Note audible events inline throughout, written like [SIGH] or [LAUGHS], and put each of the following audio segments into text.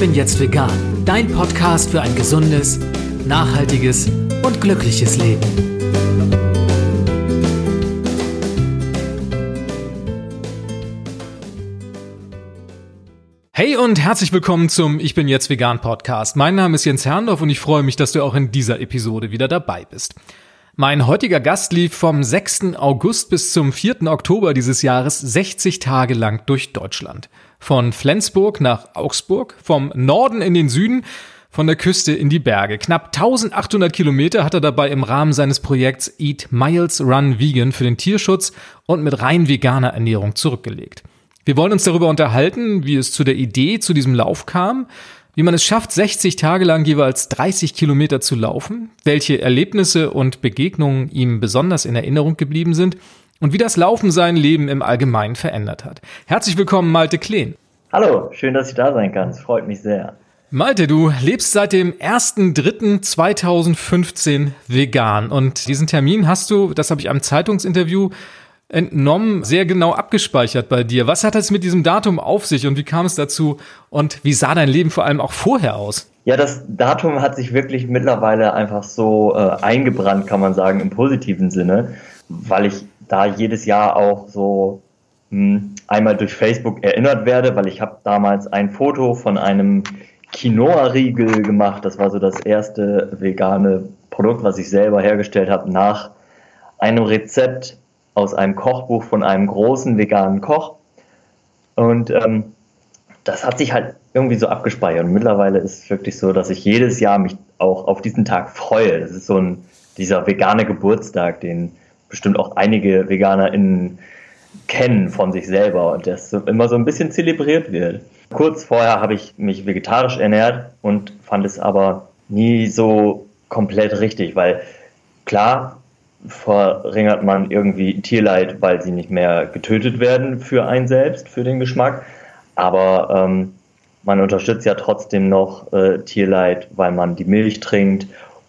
bin jetzt vegan. Dein Podcast für ein gesundes, nachhaltiges und glückliches Leben. Hey und herzlich willkommen zum Ich bin jetzt vegan Podcast. Mein Name ist Jens Herrndorf und ich freue mich, dass du auch in dieser Episode wieder dabei bist. Mein heutiger Gast lief vom 6. August bis zum 4. Oktober dieses Jahres 60 Tage lang durch Deutschland. Von Flensburg nach Augsburg, vom Norden in den Süden, von der Küste in die Berge. Knapp 1800 Kilometer hat er dabei im Rahmen seines Projekts Eat Miles Run Vegan für den Tierschutz und mit rein veganer Ernährung zurückgelegt. Wir wollen uns darüber unterhalten, wie es zu der Idee zu diesem Lauf kam, wie man es schafft, 60 Tage lang jeweils 30 Kilometer zu laufen, welche Erlebnisse und Begegnungen ihm besonders in Erinnerung geblieben sind und wie das Laufen sein Leben im Allgemeinen verändert hat. Herzlich willkommen, Malte Kleen. Hallo, schön, dass ich da sein kann. Es freut mich sehr. Malte, du lebst seit dem 1.3.2015 vegan und diesen Termin hast du, das habe ich am Zeitungsinterview entnommen, sehr genau abgespeichert bei dir. Was hat es mit diesem Datum auf sich und wie kam es dazu und wie sah dein Leben vor allem auch vorher aus? Ja, das Datum hat sich wirklich mittlerweile einfach so äh, eingebrannt, kann man sagen, im positiven Sinne, weil ich da jedes Jahr auch so mh, hm, einmal durch Facebook erinnert werde, weil ich habe damals ein Foto von einem Quinoa-Riegel gemacht. Das war so das erste vegane Produkt, was ich selber hergestellt habe nach einem Rezept aus einem Kochbuch von einem großen veganen Koch. Und ähm, das hat sich halt irgendwie so abgespeichert. Und mittlerweile ist es wirklich so, dass ich jedes Jahr mich auch auf diesen Tag freue. Das ist so ein, dieser vegane Geburtstag, den bestimmt auch einige VeganerInnen kennen von sich selber und das immer so ein bisschen zelebriert wird. Kurz vorher habe ich mich vegetarisch ernährt und fand es aber nie so komplett richtig, weil klar, verringert man irgendwie Tierleid, weil sie nicht mehr getötet werden für einen selbst, für den Geschmack. Aber ähm, man unterstützt ja trotzdem noch äh, Tierleid, weil man die Milch trinkt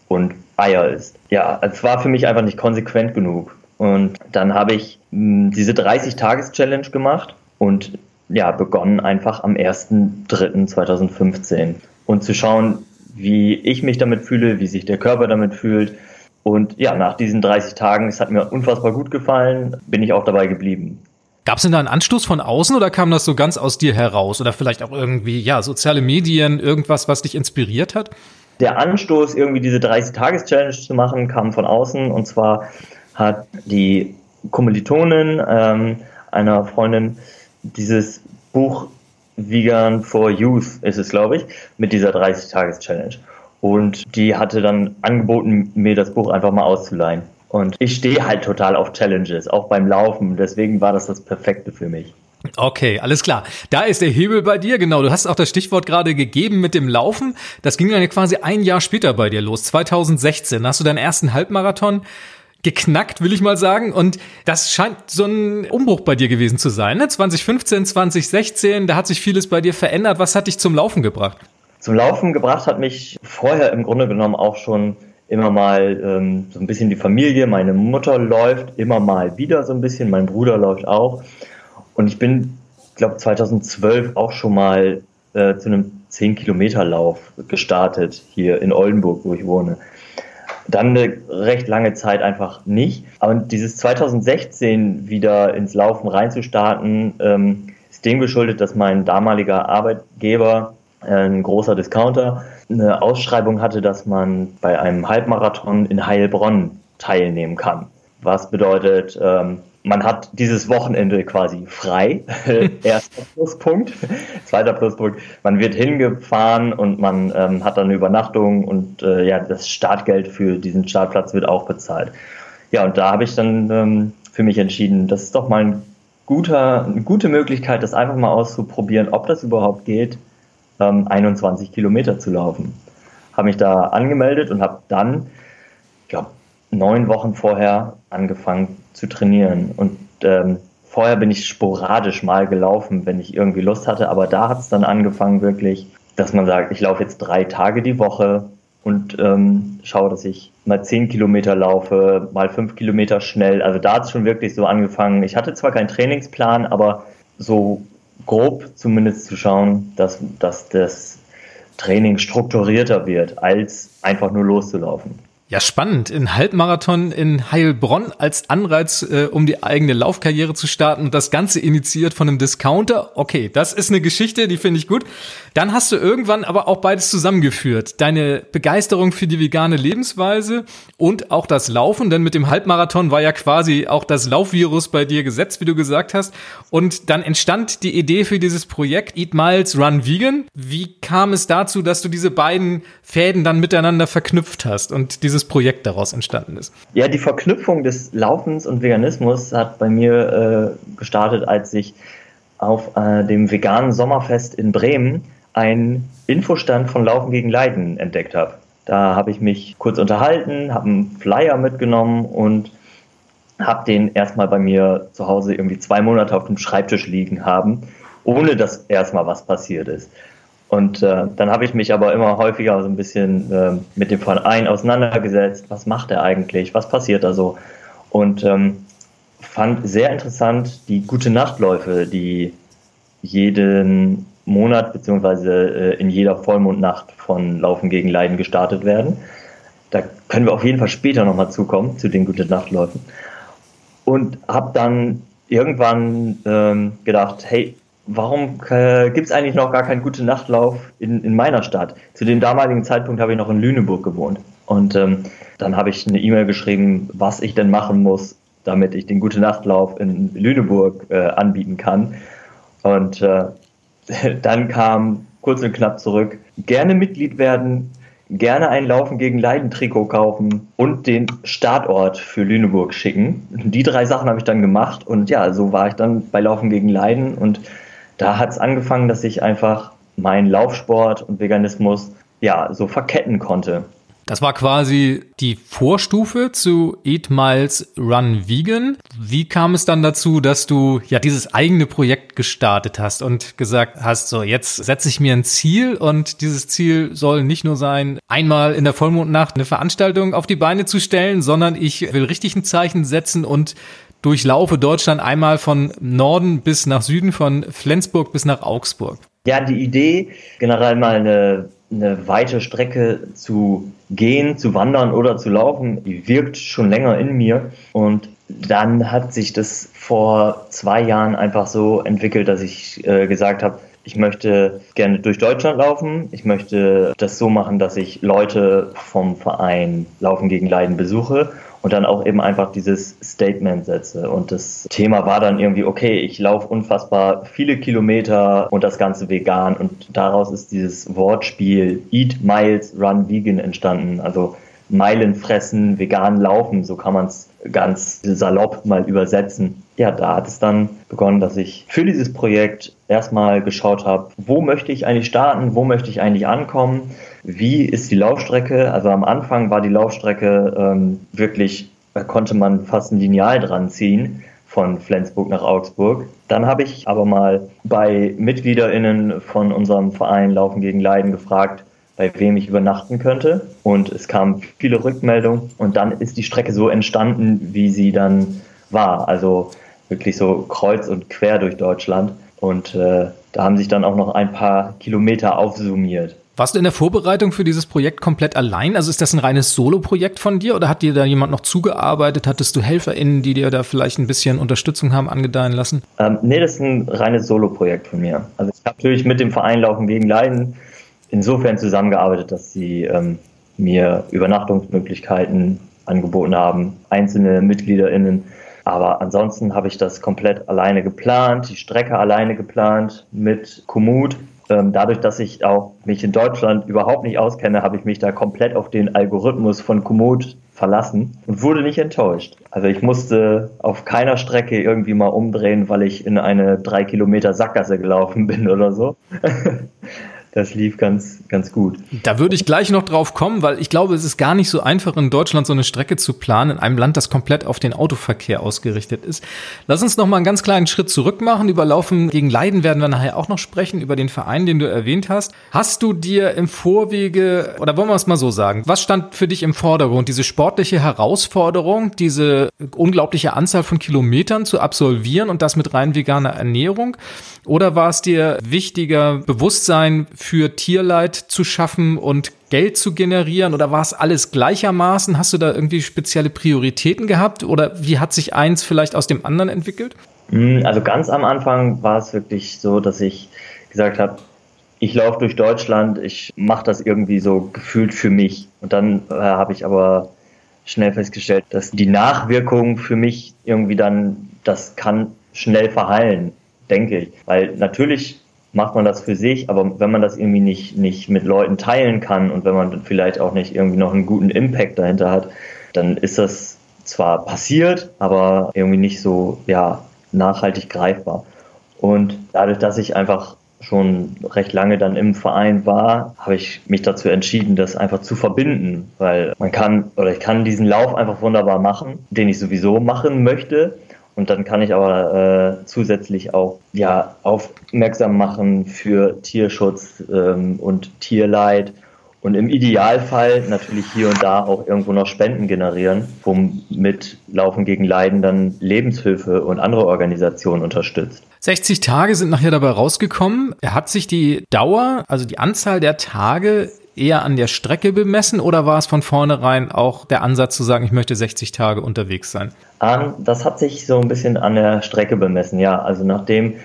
und Eier isst. Ja, es war für mich einfach nicht konsequent genug. Und dann habe ich mh, hm, diese 30-Tages-Challenge gemacht und ja, begonnen einfach am 1.3.2015 und zu schauen, wie ich mich damit fühle, wie sich der Körper damit fühlt, und ja, nach diesen 30 Tagen, es hat mir unfassbar gut gefallen, bin ich auch dabei geblieben. Gab es denn da einen Anstoß von außen oder kam das so ganz aus dir heraus? Oder vielleicht auch irgendwie, ja, soziale Medien, irgendwas, was dich inspiriert hat? Der Anstoß, irgendwie diese 30-Tages-Challenge zu machen, kam von außen. Und zwar hat die Kommilitonin ähm, einer Freundin dieses Buch Vegan for Youth ist es, glaube ich, mit dieser 30-Tages-Challenge. Und die hatte dann angeboten, mir das Buch einfach mal auszuleihen. Und ich stehe halt total auf Challenges, auch beim Laufen. Deswegen war das das Perfekte für mich. Okay, alles klar. Da ist der Hebel bei dir, genau. Du hast auch das Stichwort gerade gegeben mit dem Laufen. Das ging dann quasi ein Jahr später bei dir los, 2016. Da hast du deinen ersten Halbmarathon geknackt, will ich mal sagen. Und das scheint so ein Umbruch bei dir gewesen zu sein. Ne? 2015, 2016, da hat sich vieles bei dir verändert. Was hat dich zum Laufen gebracht? Zum Laufen gebracht hat mich vorher im Grunde genommen auch schon immer mal ähm, so ein bisschen die Familie. Meine Mutter läuft immer mal wieder so ein bisschen, mein Bruder läuft auch. Und ich bin, glaube 2012 auch schon mal äh, zu einem 10-Kilometer-Lauf gestartet hier in Oldenburg, wo ich wohne. Dann eine recht lange Zeit einfach nicht. Aber dieses 2016 wieder ins Laufen reinzustarten, ähm, ist dem geschuldet, dass mein damaliger Arbeitgeber ein großer Discounter eine Ausschreibung hatte, dass man bei einem Halbmarathon in Heilbronn teilnehmen kann. Was bedeutet, ähm, man hat dieses Wochenende quasi frei. [LAUGHS] Erster Pluspunkt. Zweiter Pluspunkt, man wird hingefahren und man ähm, hat dann eine Übernachtung und äh, ja, das Startgeld für diesen Startplatz wird auch bezahlt. Ja, und da habe ich dann ähm, für mich entschieden, das ist doch mal ein guter, eine gute Möglichkeit, das einfach mal auszuprobieren, ob das überhaupt geht ähm, 21 Kilometer zu laufen. Habe mich da angemeldet und habe dann, ich glaube, neun Wochen vorher angefangen zu trainieren. Und ähm, vorher bin ich sporadisch mal gelaufen, wenn ich irgendwie Lust hatte, aber da hat es dann angefangen wirklich, dass man sagt, ich laufe jetzt drei Tage die Woche und ähm, schaue, dass ich mal zehn Kilometer laufe, mal fünf Kilometer schnell. Also da hat es schon wirklich so angefangen. Ich hatte zwar keinen Trainingsplan, aber so grob zumindest zu schauen, dass, dass das Training strukturierter wird, als einfach nur loszulaufen. Ja, spannend. Ein Halbmarathon in Heilbronn als Anreiz, äh, um die eigene Laufkarriere zu starten und das Ganze initiiert von einem Discounter. Okay, das ist eine Geschichte, die finde ich gut. Dann hast du irgendwann aber auch beides zusammengeführt. Deine Begeisterung für die vegane Lebensweise und auch das Laufen, denn mit dem Halbmarathon war ja quasi auch das Laufvirus bei dir gesetzt, wie du gesagt hast. Und dann entstand die Idee für dieses Projekt Eat Miles, Run Vegan. Wie kam es dazu, dass du diese beiden Fäden dann miteinander verknüpft hast und dieses Projekt daraus entstanden ist? Ja, die Verknüpfung des Laufens und Veganismus hat bei mir äh, gestartet, als ich auf äh, dem veganen Sommerfest in Bremen einen Infostand von Laufen gegen Leiden entdeckt habe. Da habe ich mich kurz unterhalten, habe einen Flyer mitgenommen und habe den erstmal bei mir zu Hause irgendwie zwei Monate auf dem Schreibtisch liegen haben, ohne dass erstmal was passiert ist. Und äh, dann habe ich mich aber immer häufiger so ein bisschen äh, mit dem Verein auseinandergesetzt. Was macht er eigentlich? Was passiert da so? Und ähm, fand sehr interessant die gute Nachtläufe, die jeden Monat beziehungsweise äh, in jeder Vollmondnacht von Laufen gegen Leiden gestartet werden. Da können wir auf jeden Fall später nochmal zukommen, zu den gute Nachtläufen. Und habe dann irgendwann ähm, gedacht, hey, warum äh, gibt es eigentlich noch gar keinen gute Nachtlauf in, in meiner Stadt? Zu dem damaligen Zeitpunkt habe ich noch in Lüneburg gewohnt. Und ähm, dann habe ich eine E-Mail geschrieben, was ich denn machen muss, damit ich den gute Nachtlauf in Lüneburg äh, anbieten kann. Und äh, [LAUGHS] dann kam kurz und knapp zurück, gerne Mitglied werden, gerne ein Laufen gegen Leiden Trikot kaufen und den Startort für Lüneburg schicken. Die drei Sachen habe ich dann gemacht und ja, so war ich dann bei Laufen gegen Leiden und da hat es angefangen, dass ich einfach meinen Laufsport und Veganismus ja so verketten konnte. Das war quasi die Vorstufe zu Eat Miles Run Vegan. Wie kam es dann dazu, dass du ja dieses eigene Projekt gestartet hast und gesagt hast, so jetzt setze ich mir ein Ziel und dieses Ziel soll nicht nur sein, einmal in der Vollmondnacht eine Veranstaltung auf die Beine zu stellen, sondern ich will richtig ein Zeichen setzen und durchlaufe Deutschland einmal von Norden bis nach Süden, von Flensburg bis nach Augsburg. Ja, die Idee, generell mal eine eine weite Strecke zu gehen, zu wandern oder zu laufen, die wirkt schon länger in mir. Und dann hat sich das vor zwei Jahren einfach so entwickelt, dass ich äh, gesagt habe, ich möchte gerne durch Deutschland laufen. Ich möchte das so machen, dass ich Leute vom Verein Laufen gegen Leiden besuche und dann auch eben einfach dieses Statement setze. Und das Thema war dann irgendwie, okay, ich laufe unfassbar viele Kilometer und das Ganze vegan. Und daraus ist dieses Wortspiel Eat Miles, Run Vegan entstanden. Also Meilen fressen, vegan laufen, so kann man es ganz salopp mal übersetzen. Ja, da hat es dann begonnen, dass ich für dieses Projekt erstmal geschaut habe, wo möchte ich eigentlich starten, wo möchte ich eigentlich ankommen, wie ist die Laufstrecke. Also am Anfang war die Laufstrecke ähm, wirklich, da konnte man fast ein Lineal dran ziehen von Flensburg nach Augsburg. Dann habe ich aber mal bei MitgliederInnen von unserem Verein Laufen gegen Leiden gefragt, bei wem ich übernachten könnte. Und es kamen viele Rückmeldungen und dann ist die Strecke so entstanden, wie sie dann war. Also wirklich so kreuz und quer durch Deutschland. Und äh, da haben sich dann auch noch ein paar Kilometer aufsummiert. Warst du in der Vorbereitung für dieses Projekt komplett allein? Also ist das ein reines Solo-Projekt von dir oder hat dir da jemand noch zugearbeitet? Hattest du HelferInnen, die dir da vielleicht ein bisschen Unterstützung haben angedeihen lassen? Ähm, nee, das ist ein reines Solo-Projekt von mir. Also ich habe natürlich mit dem Verein Laufen gegen Leiden insofern zusammengearbeitet, dass sie ähm, mir Übernachtungsmöglichkeiten angeboten haben, einzelne MitgliederInnen. Aber ansonsten habe ich das komplett alleine geplant, die Strecke alleine geplant mit Komoot. Ähm, dadurch, dass ich auch mich in Deutschland überhaupt nicht auskenne, habe ich mich da komplett auf den Algorithmus von Komoot verlassen und wurde nicht enttäuscht. Also ich musste auf keiner Strecke irgendwie mal umdrehen, weil ich in eine drei Kilometer Sackgasse gelaufen [LAUGHS] bin oder so. Das lief ganz, ganz gut. Da würde ich gleich noch drauf kommen, weil ich glaube, es ist gar nicht so einfach in Deutschland so eine Strecke zu planen, in einem Land, das komplett auf den Autoverkehr ausgerichtet ist. Lass uns noch mal einen ganz kleinen Schritt zurück machen. Über Laufen gegen Leiden werden wir nachher auch noch sprechen, über den Verein, den du erwähnt hast. Hast du dir im Vorwege, oder wollen wir es mal so sagen, was stand für dich im Vordergrund? Diese sportliche Herausforderung, diese unglaubliche Anzahl von Kilometern zu absolvieren und das mit rein veganer Ernährung? Oder war es dir wichtiger, Bewusstsein für Tierleid zu schaffen und Geld zu generieren oder war es alles gleichermaßen? Hast du da irgendwie spezielle Prioritäten gehabt oder wie hat sich eins vielleicht aus dem anderen entwickelt? Hm, also ganz am Anfang war es wirklich so, dass ich gesagt habe, ich laufe durch Deutschland, ich mache das irgendwie so gefühlt für mich. Und dann äh, habe ich aber schnell festgestellt, dass die Nachwirkung für mich irgendwie dann, das kann schnell verheilen, denke ich. Weil natürlich macht man das für sich, aber wenn man das irgendwie nicht, nicht mit Leuten teilen kann und wenn man vielleicht auch nicht irgendwie noch einen guten Impact dahinter hat, dann ist das zwar passiert, aber irgendwie nicht so, ja, nachhaltig greifbar. Und dadurch, dass ich einfach schon recht lange dann im Verein war, habe ich mich dazu entschieden, das einfach zu verbinden, weil man kann oder ich kann diesen Lauf einfach wunderbar machen, den ich sowieso machen möchte. Und dann kann ich aber äh, zusätzlich auch ja aufmerksam machen für Tierschutz ähm, und Tierleid und im Idealfall natürlich hier und da auch irgendwo noch Spenden generieren, womit Laufen gegen Leiden dann Lebenshilfe und andere Organisationen unterstützt. 60 Tage sind nachher dabei rausgekommen. Hat sich die Dauer, also die Anzahl der Tage eher an der Strecke bemessen oder war es von vornherein auch der Ansatz zu sagen, ich möchte 60 Tage unterwegs sein? Um, das hat sich so ein bisschen an der Strecke bemessen, ja. Also nachdem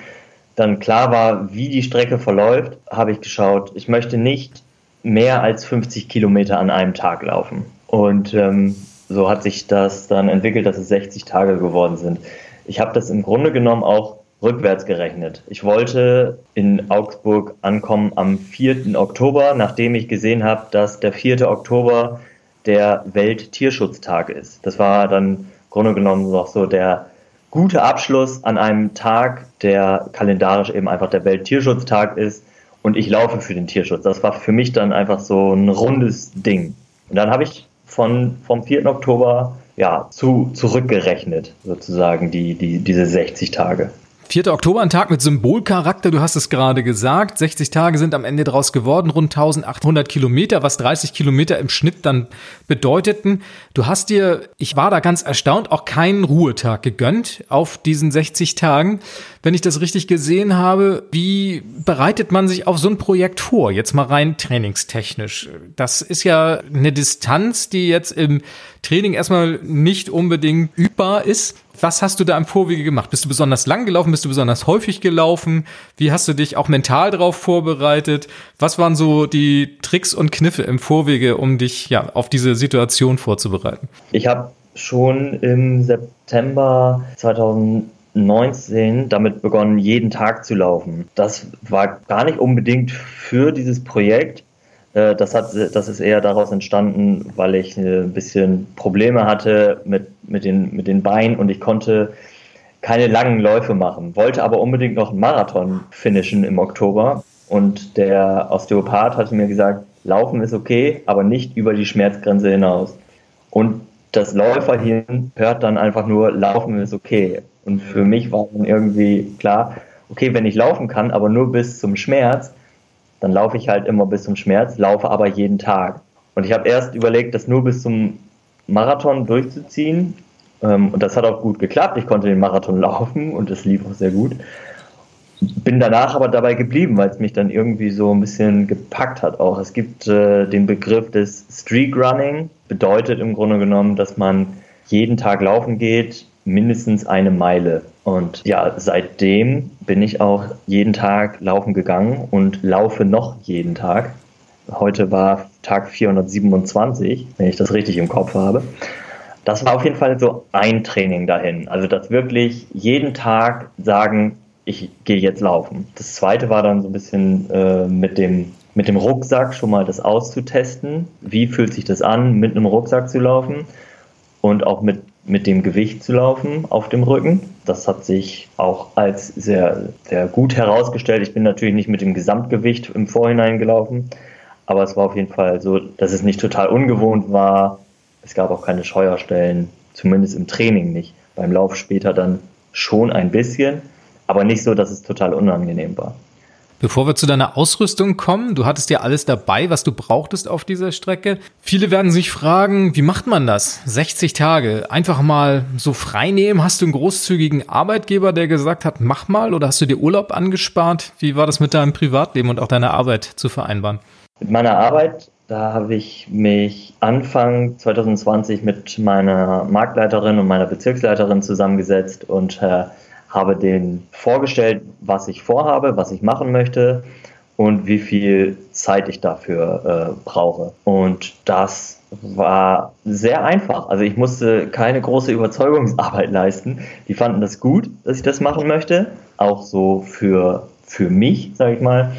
dann klar war, wie die Strecke verläuft, habe ich geschaut, ich möchte nicht mehr als 50 Kilometer an einem Tag laufen. Und ähm, so hat sich das dann entwickelt, dass es 60 Tage geworden sind. Ich habe das im Grunde genommen auch rückwärts gerechnet. Ich wollte in Augsburg ankommen am 4. Oktober, nachdem ich gesehen habe, dass der 4. Oktober der Welttierschutztag ist. Das war dann im Grunde genommen noch so der gute Abschluss an einem Tag, der kalendarisch eben einfach der Welttierschutztag ist und ich laufe für den Tierschutz. Das war für mich dann einfach so ein rundes Ding. Und dann habe ich von, vom 4. Oktober ja, zu, zurückgerechnet, sozusagen, die, die, diese 60 Tage. 4. Oktober, ein Tag mit Symbolcharakter, du hast es gerade gesagt. 60 Tage sind am Ende daraus geworden, rund 1800 Kilometer, was 30 Kilometer im Schnitt dann bedeuteten. Du hast dir, ich war da ganz erstaunt, auch keinen Ruhetag gegönnt auf diesen 60 Tagen. Wenn ich das richtig gesehen habe, wie bereitet man sich auf so ein Projekt vor? Jetzt mal rein trainingstechnisch. Das ist ja eine Distanz, die jetzt im Training erstmal nicht unbedingt übbar ist. Was hast du da im Vorwege gemacht? Bist du besonders lang gelaufen? Bist du besonders häufig gelaufen? Wie hast du dich auch mental darauf vorbereitet? Was waren so die Tricks und Kniffe im Vorwege, um dich ja auf diese Situation vorzubereiten? Ich habe schon im September 2019 damit begonnen, jeden Tag zu laufen. Das war gar nicht unbedingt für dieses Projekt, das, hat, das ist eher daraus entstanden, weil ich ein bisschen Probleme hatte mit, mit, den, mit den Beinen und ich konnte keine langen Läufe machen, wollte aber unbedingt noch einen Marathon finishen im Oktober. Und der Osteopath hatte mir gesagt, Laufen ist okay, aber nicht über die Schmerzgrenze hinaus. Und das Läuferhirn hört dann einfach nur, Laufen ist okay. Und für mich war dann irgendwie klar, okay, wenn ich laufen kann, aber nur bis zum Schmerz, dann laufe ich halt immer bis zum Schmerz, laufe aber jeden Tag. Und ich habe erst überlegt, das nur bis zum Marathon durchzuziehen. Ähm, und das hat auch gut geklappt. Ich konnte den Marathon [LAUGHS] laufen und es lief auch sehr gut. Bin danach aber dabei geblieben, weil es mich dann irgendwie so ein bisschen gepackt hat auch. Es gibt äh, den Begriff des Streak Running, bedeutet im Grunde genommen, dass man jeden Tag laufen geht, mindestens eine Meile. Und ja, seitdem bin ich auch jeden Tag laufen gegangen und laufe noch jeden Tag. Heute war Tag 427, wenn ich das richtig im Kopf habe. Das war auf jeden Fall so ein Training dahin. Also das wirklich jeden Tag sagen, ich gehe jetzt laufen. Das zweite war dann so ein bisschen äh, mit dem mit dem Rucksack schon mal das auszutesten. Wie fühlt sich das an, mit einem Rucksack zu laufen? Und auch mit mit dem Gewicht zu laufen auf dem Rücken. Das hat sich auch als sehr, sehr gut herausgestellt. Ich bin natürlich nicht mit dem Gesamtgewicht im Vorhinein gelaufen, aber es war auf jeden Fall so, dass es nicht total ungewohnt war. Es gab auch keine Scheuerstellen, zumindest im Training nicht. Beim Lauf später dann schon ein bisschen, aber nicht so, dass es total unangenehm war. Bevor wir zu deiner Ausrüstung kommen, du hattest ja alles dabei, was du brauchtest auf dieser Strecke. Viele werden sich fragen, wie macht man das? 60 Tage, einfach mal so frei nehmen? Hast du einen großzügigen Arbeitgeber, der gesagt hat, mach mal oder hast du dir Urlaub angespart? Wie war das mit deinem Privatleben und auch deiner Arbeit zu vereinbaren? Mit meiner Arbeit, da habe ich mich Anfang 2020 mit meiner Marktleiterin und meiner Bezirksleiterin zusammengesetzt und äh, habe denen vorgestellt, was ich vorhabe, was ich machen möchte und wie viel Zeit ich dafür äh, brauche. Und das war sehr einfach. Also ich musste keine große Überzeugungsarbeit leisten. Die fanden das gut, dass ich das machen möchte. Auch so für, für mich, sage ich mal.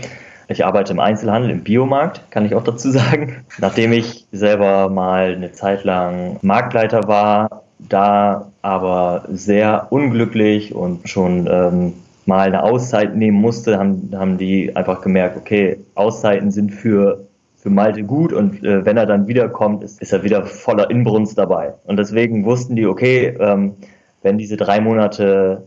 Ich arbeite im Einzelhandel, im Biomarkt, kann ich auch dazu [LAUGHS] sagen. Nachdem ich selber mal eine Zeit lang Marktleiter war, da aber sehr unglücklich und schon ähm, mal eine Auszeit nehmen musste, haben, haben die einfach gemerkt, okay, Auszeiten sind für, für Malte gut und äh, wenn er dann wiederkommt, ist, ist er wieder voller Inbrunst dabei. Und deswegen wussten die, okay, ähm, wenn diese drei Monate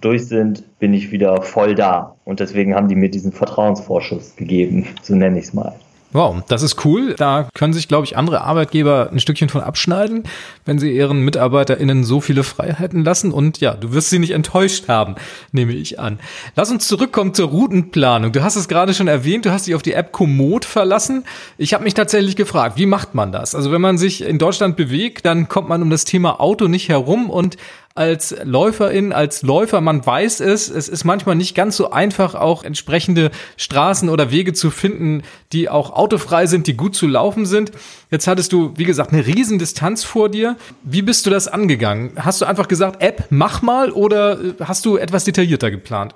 durch sind, bin ich wieder voll da. Und deswegen haben die mir diesen Vertrauensvorschuss gegeben, so nenne ich es mal. Wow, das ist cool. Da können sich, glaube ich, andere Arbeitgeber ein Stückchen von abschneiden, wenn sie ihren MitarbeiterInnen so viele Freiheiten lassen. Und ja, du wirst sie nicht enttäuscht haben, nehme ich an. Lass uns zurückkommen zur Routenplanung. Du hast es gerade schon erwähnt, du hast dich auf die App Komoot verlassen. Ich habe mich tatsächlich gefragt, wie macht man das? Also wenn man sich in Deutschland bewegt, dann kommt man um das Thema Auto nicht herum und als Läuferin, als Läufer, man weiß es, es ist manchmal nicht ganz so einfach, auch entsprechende Straßen oder Wege zu finden, die auch autofrei sind, die gut zu laufen sind. Jetzt hattest du, wie gesagt, eine Riesendistanz vor dir. Wie bist du das angegangen? Hast du einfach gesagt, App, mach mal oder hast du etwas detaillierter geplant?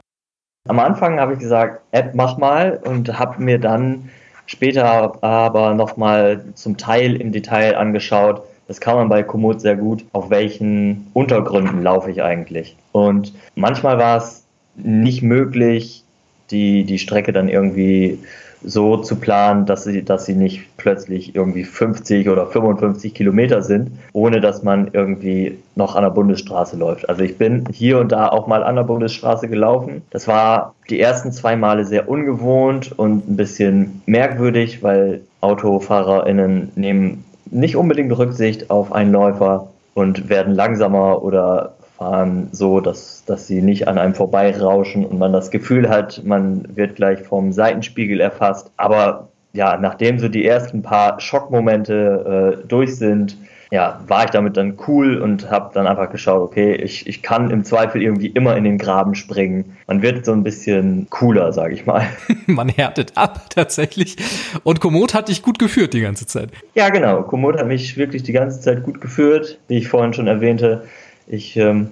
Am Anfang habe ich gesagt, App, mach mal und habe mir dann später aber nochmal zum Teil im Detail angeschaut, das kann man bei Komoot sehr gut. Auf welchen Untergründen laufe ich eigentlich? Und manchmal war es nicht möglich, die, die Strecke dann irgendwie so zu planen, dass sie, dass sie nicht plötzlich irgendwie 50 oder 55 Kilometer sind, ohne dass man irgendwie noch an der Bundesstraße läuft. Also ich bin hier und da auch mal an der Bundesstraße gelaufen. Das war die ersten zwei Male sehr ungewohnt und ein bisschen merkwürdig, weil AutofahrerInnen nehmen nicht unbedingt Rücksicht auf einen Läufer und werden langsamer oder fahren so, dass, dass sie nicht an einem vorbeirauschen und man das Gefühl hat, man wird gleich vom Seitenspiegel erfasst. Aber ja, nachdem so die ersten paar Schockmomente äh, durch sind, ja, war ich damit dann cool und habe dann einfach geschaut, okay, ich, ich kann im Zweifel irgendwie immer in den Graben springen. Man wird so ein bisschen cooler, sage ich mal. [LAUGHS] Man härtet ab [LAUGHS] tatsächlich. Und Komoot hat dich gut geführt die ganze Zeit. Ja, genau. Komoot hat mich wirklich die ganze Zeit gut geführt, wie ich vorhin schon erwähnte. Ich ähm,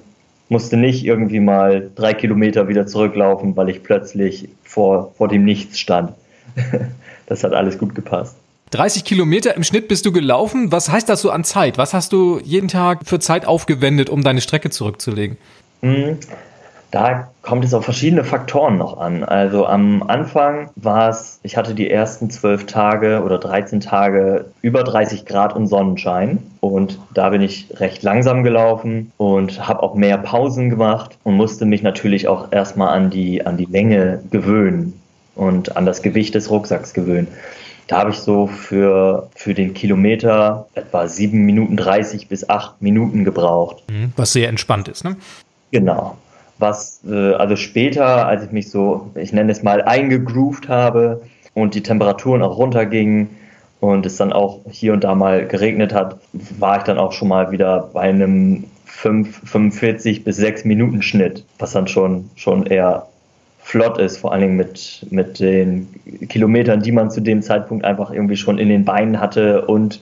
musste nicht irgendwie mal drei Kilometer wieder zurücklaufen, weil ich plötzlich vor, vor dem Nichts stand. [LAUGHS] das hat alles gut gepasst. 30 Kilometer im Schnitt bist du gelaufen. Was heißt das so an Zeit? Was hast du jeden Tag für Zeit aufgewendet, um deine Strecke zurückzulegen? Hm, da kommt es auf verschiedene Faktoren noch an. Also am Anfang war es, ich hatte die ersten zwölf Tage oder 13 Tage über 30 Grad und Sonnenschein. Und da bin ich recht langsam gelaufen und habe auch mehr Pausen gemacht und musste mich natürlich auch erstmal an die, an die Länge gewöhnen und an das Gewicht des Rucksacks gewöhnen. Da habe ich so für, für den Kilometer etwa 7 Minuten 30 bis 8 Minuten gebraucht. Mhm, was sehr entspannt ist, ne? Genau. Was, äh, also später, als ich mich so, ich nenne es mal, eingegroovt habe und die Temperaturen auch runtergingen und es dann auch hier und da mal geregnet hat, war ich dann auch schon mal wieder bei einem 5, 45 bis 6 Minuten Schnitt, was dann schon, schon eher flott ist, vor allen Dingen mit, mit den Kilometern, die man zu dem Zeitpunkt einfach irgendwie schon in den Beinen hatte und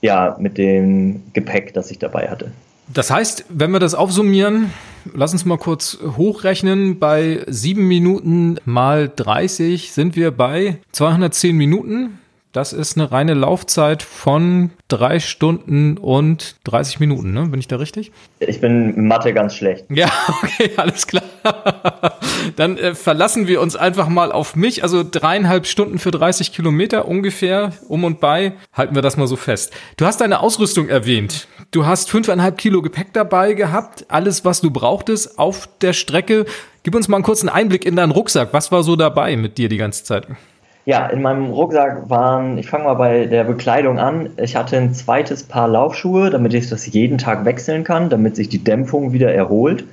ja, mit dem Gepäck, das ich dabei hatte. Das heißt, wenn wir das aufsummieren, lass uns mal kurz hochrechnen, bei sieben Minuten mal 30 sind wir bei 210 Minuten. Das ist eine reine Laufzeit von drei Stunden und 30 Minuten, ne? Bin ich da richtig? Ich bin in Mathe ganz schlecht. Ja, [LAUGHS] okay, alles klar. [LAUGHS] Dann äh, verlassen wir uns einfach mal auf mich. Also dreieinhalb Stunden für 30 Kilometer ungefähr, um und bei. Halten wir das mal so fest. Du hast deine Ausrüstung erwähnt. Du hast fünfeinhalb Kilo Gepäck dabei gehabt, alles, was du brauchtest auf der Strecke. Gib uns mal einen kurzen Einblick in deinen Rucksack. Was war so dabei mit dir die ganze Zeit? Ja, in meinem Rucksack waren, ich fange mal bei der Bekleidung an. Ich hatte ein zweites Paar Laufschuhe, damit ich das jeden Tag wechseln kann, damit sich die Dämpfung wieder erholt.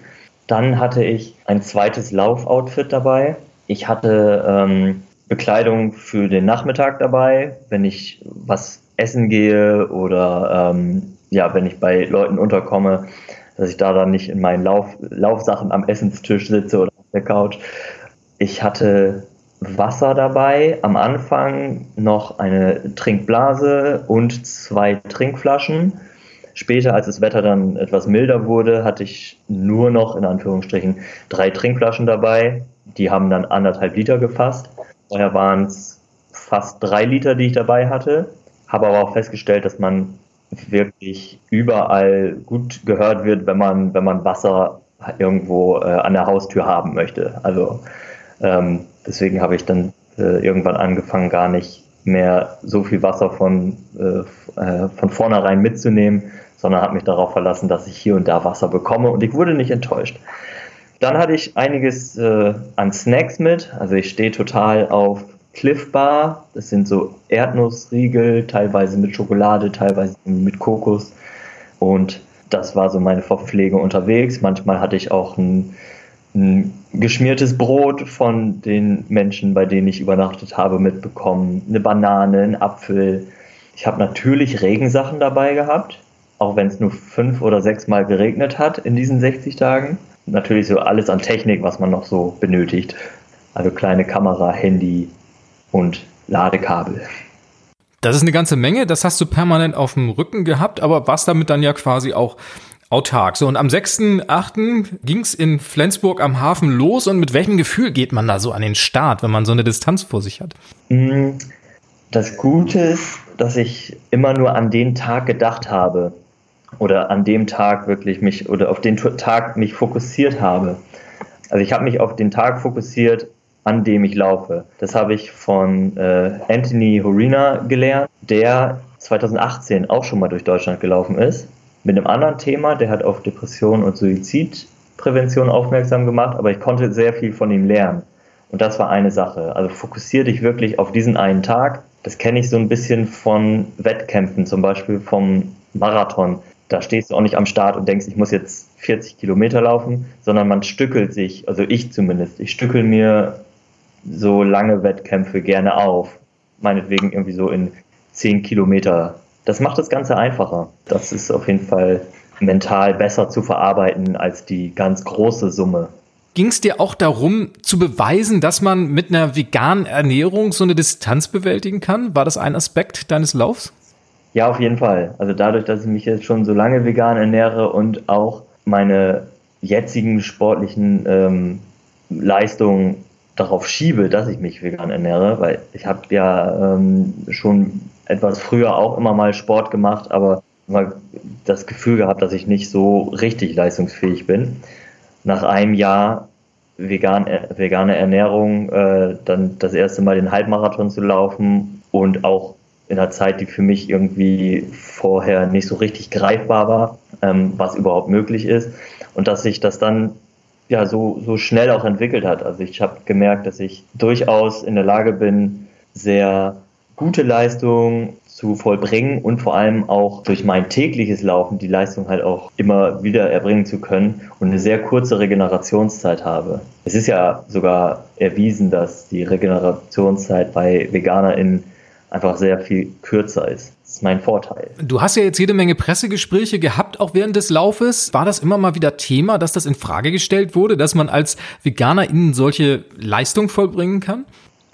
Dann hatte ich ein zweites Laufoutfit dabei. Ich hatte ähm, Bekleidung für den Nachmittag dabei, wenn ich was essen gehe oder ähm, ja, wenn ich bei Leuten unterkomme, dass ich da dann nicht in meinen Lauf, Laufsachen am Essenstisch sitze oder auf der Couch. Ich hatte Wasser dabei, am Anfang noch eine Trinkblase und zwei Trinkflaschen. Später, als das Wetter dann etwas milder wurde, hatte ich nur noch in Anführungsstrichen drei Trinkflaschen dabei. Die haben dann anderthalb Liter gefasst. Vorher waren es fast drei Liter, die ich dabei hatte. Habe aber auch festgestellt, dass man wirklich überall gut gehört wird, wenn man, wenn man Wasser irgendwo äh, an der Haustür haben möchte. Also ähm, deswegen habe ich dann äh, irgendwann angefangen, gar nicht mehr so viel Wasser von, äh, äh von vornherein mitzunehmen, sondern habe mich darauf verlassen, dass ich hier und da Wasser bekomme und ich wurde nicht enttäuscht. Dann hatte ich einiges äh, an Snacks mit. Also ich stehe total auf Cliff Bar. Das sind so Erdnussriegel, teilweise mit Schokolade, teilweise mit Kokos. Und das war so meine Verpflegung unterwegs. Manchmal hatte ich auch ein, ein geschmiertes Brot von den Menschen, bei denen ich übernachtet habe, mitbekommen. Eine Banane, ein Apfel. Ich habe natürlich Regensachen dabei gehabt, auch wenn es nur fünf oder sechs Mal geregnet hat in diesen 60 Tagen. Natürlich so alles an Technik, was man noch so benötigt. Also kleine Kamera, Handy, und Ladekabel. Das ist eine ganze Menge, das hast du permanent auf dem Rücken gehabt, aber warst damit dann ja quasi auch autark. So, und am 6.8. ging es in Flensburg am Hafen los und mit welchem Gefühl geht man da so an den Start, wenn man so eine Distanz vor sich hat? Mm, das Gute ist, dass ich immer nur an den Tag gedacht habe oder an dem Tag wirklich mich oder auf den Tag mich fokussiert habe. Also ich habe mich auf den Tag fokussiert, an dem ich laufe. Das habe ich von äh, Anthony Horina gelernt, der 2018 auch schon mal durch Deutschland gelaufen ist. Mit einem anderen Thema, der hat auf Depression und Suizidprävention aufmerksam gemacht, aber ich konnte sehr viel von ihm lernen. Und das war eine Sache. Also fokussiere dich wirklich auf diesen einen Tag. Das kenne ich so ein bisschen von Wettkämpfen, zum Beispiel vom Marathon. Da stehst du auch nicht am Start und denkst, ich muss jetzt 40 Kilometer laufen, sondern man stückelt sich, also ich zumindest, ich stückel mir so lange Wettkämpfe gerne auf. Meinetwegen irgendwie so in 10 Kilometer. Das macht das Ganze einfacher. Das ist auf jeden Fall mental besser zu verarbeiten als die ganz große Summe. Ging es dir auch darum, zu beweisen, dass man mit einer veganen Ernährung so eine Distanz bewältigen kann? War das ein Aspekt deines Laufs? Ja, auf jeden Fall. Also dadurch, dass ich mich jetzt schon so lange vegan ernähre und auch meine jetzigen sportlichen ähm, Leistungen darauf schiebe, dass ich mich vegan ernähre, weil ich habe ja ähm, schon etwas früher auch immer mal Sport gemacht, aber immer das Gefühl gehabt, dass ich nicht so richtig leistungsfähig bin. Nach einem Jahr vegan, äh, vegane Ernährung, äh, dann das erste Mal den Halbmarathon zu laufen und auch in einer Zeit, die für mich irgendwie vorher nicht so richtig greifbar war, ähm, was überhaupt möglich ist. Und dass sich das dann ja so, so schnell auch entwickelt hat. Also ich habe gemerkt, dass ich durchaus in der Lage bin, sehr gute Leistungen zu vollbringen und vor allem auch durch mein tägliches Laufen die Leistung halt auch immer wieder erbringen zu können und eine sehr kurze Regenerationszeit habe. Es ist ja sogar erwiesen, dass die Regenerationszeit bei VeganerInnen einfach sehr viel kürzer ist. Das ist mein Vorteil. Du hast ja jetzt jede Menge Pressegespräche gehabt, auch während des Laufes. War das immer mal wieder Thema, dass das in Frage gestellt wurde, dass man als VeganerInnen solche Leistung vollbringen kann?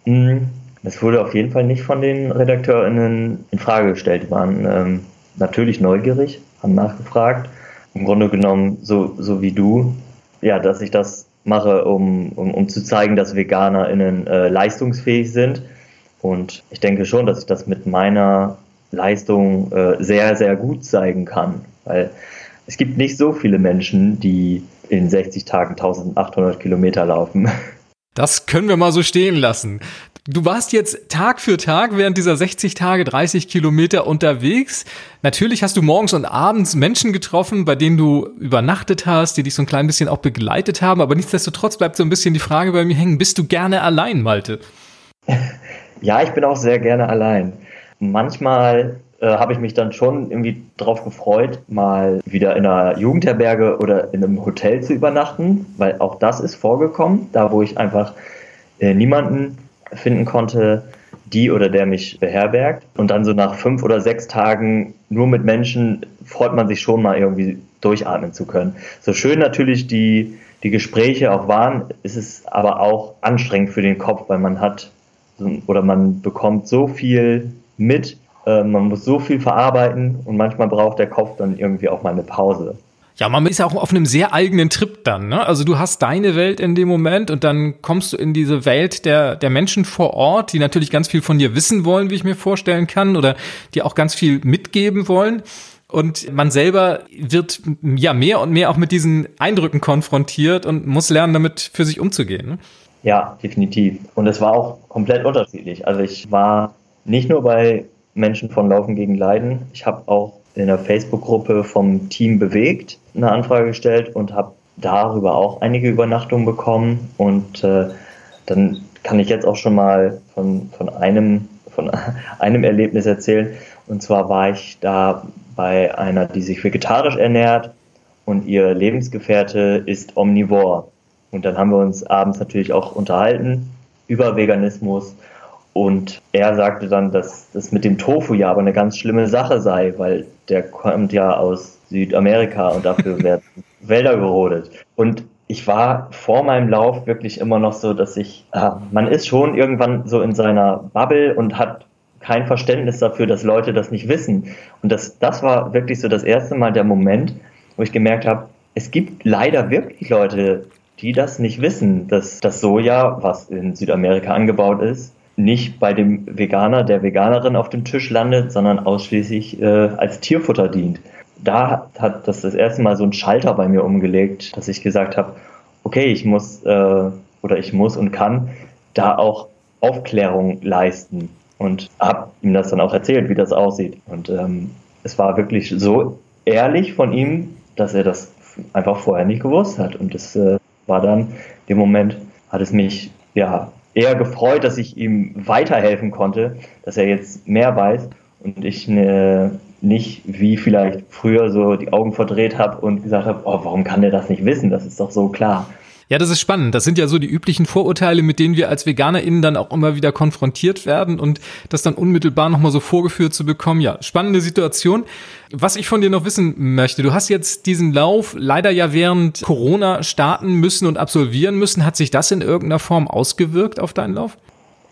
Hm, das wurde auf jeden Fall nicht von den RedakteurInnen in Frage gestellt. Die waren ähm, natürlich neugierig, haben nachgefragt. Im Grunde genommen so, so wie du, ja, dass ich das mache, um, um, um zu zeigen, dass VeganerInnen äh, leistungsfähig sind und ich denke schon, dass ich das mit meiner Leistung äh, sehr, sehr gut zeigen kann, weil es gibt nicht so viele Menschen, die in 60 Tagen 1800 Kilometer laufen. Das können wir mal so stehen lassen. Du warst jetzt Tag für Tag während dieser 60 Tage 30 Kilometer unterwegs. Natürlich hast du morgens und abends Menschen getroffen, bei denen du übernachtet hast, die dich so ein klein bisschen auch begleitet haben. Aber nichtsdestotrotz bleibt so ein bisschen die Frage bei mir hängen, bist du gerne allein, Malte? [LAUGHS] Ja, ich bin auch sehr gerne allein. Manchmal äh, habe ich mich dann schon irgendwie drauf gefreut, mal wieder in einer Jugendherberge oder in einem Hotel zu übernachten, weil auch das ist vorgekommen, da wo ich einfach äh, niemanden finden konnte, die oder der mich beherbergt. Und dann so nach fünf oder sechs Tagen nur mit Menschen freut man sich schon mal irgendwie durchatmen zu können. So schön natürlich die, die Gespräche auch waren, ist es aber auch anstrengend für den Kopf, weil man hat oder man bekommt so viel mit, äh, man muss so viel verarbeiten und manchmal braucht der Kopf dann irgendwie auch mal eine Pause. Ja, man ist ja auch auf einem sehr eigenen Trip dann. Ne? Also du hast deine Welt in dem Moment und dann kommst du in diese Welt der, der Menschen vor Ort, die natürlich ganz viel von dir wissen wollen, wie ich mir vorstellen kann, oder die auch ganz viel mitgeben wollen. Und man selber wird ja mehr und mehr auch mit diesen Eindrücken konfrontiert und muss lernen, damit für sich umzugehen. Ne? Ja, definitiv. Und es war auch komplett unterschiedlich. Also ich war nicht nur bei Menschen von Laufen gegen Leiden, ich habe auch in der Facebook-Gruppe vom Team bewegt eine Anfrage gestellt und habe darüber auch einige Übernachtungen bekommen. Und äh, dann kann ich jetzt auch schon mal von, von, einem, von [LAUGHS] einem Erlebnis erzählen. Und zwar war ich da bei einer, die sich vegetarisch ernährt und ihr Lebensgefährte ist omnivor. Und dann haben wir uns abends natürlich auch unterhalten über Veganismus. Und er sagte dann, dass das mit dem Tofu ja aber eine ganz schlimme Sache sei, weil der kommt ja aus Südamerika und dafür [LAUGHS] werden Wälder gerodet. Und ich war vor meinem Lauf wirklich immer noch so, dass ich, äh, man ist schon irgendwann so in seiner Bubble und hat kein Verständnis dafür, dass Leute das nicht wissen. Und das, das war wirklich so das erste Mal der Moment, wo ich gemerkt habe, es gibt leider wirklich Leute, die das nicht wissen, dass das Soja, was in Südamerika angebaut ist, nicht bei dem Veganer, der Veganerin auf dem Tisch landet, sondern ausschließlich äh, als Tierfutter dient. Da hat das das erste Mal so ein Schalter bei mir umgelegt, dass ich gesagt habe, okay, ich muss äh, oder ich muss und kann da auch Aufklärung leisten und habe ihm das dann auch erzählt, wie das aussieht. Und ähm, es war wirklich so ehrlich von ihm, dass er das einfach vorher nicht gewusst hat. Und das äh, war dann, dem Moment hat es mich ja eher gefreut, dass ich ihm weiterhelfen konnte, dass er jetzt mehr weiß und ich ne, nicht wie vielleicht früher so die Augen verdreht habe und gesagt habe, oh, warum kann der das nicht wissen? Das ist doch so klar. Ja, das ist spannend. Das sind ja so die üblichen Vorurteile, mit denen wir als VeganerInnen dann auch immer wieder konfrontiert werden und das dann unmittelbar nochmal so vorgeführt zu bekommen. Ja, spannende Situation. Was ich von dir noch wissen möchte, du hast jetzt diesen Lauf leider ja während Corona starten müssen und absolvieren müssen. Hat sich das in irgendeiner Form ausgewirkt auf deinen Lauf?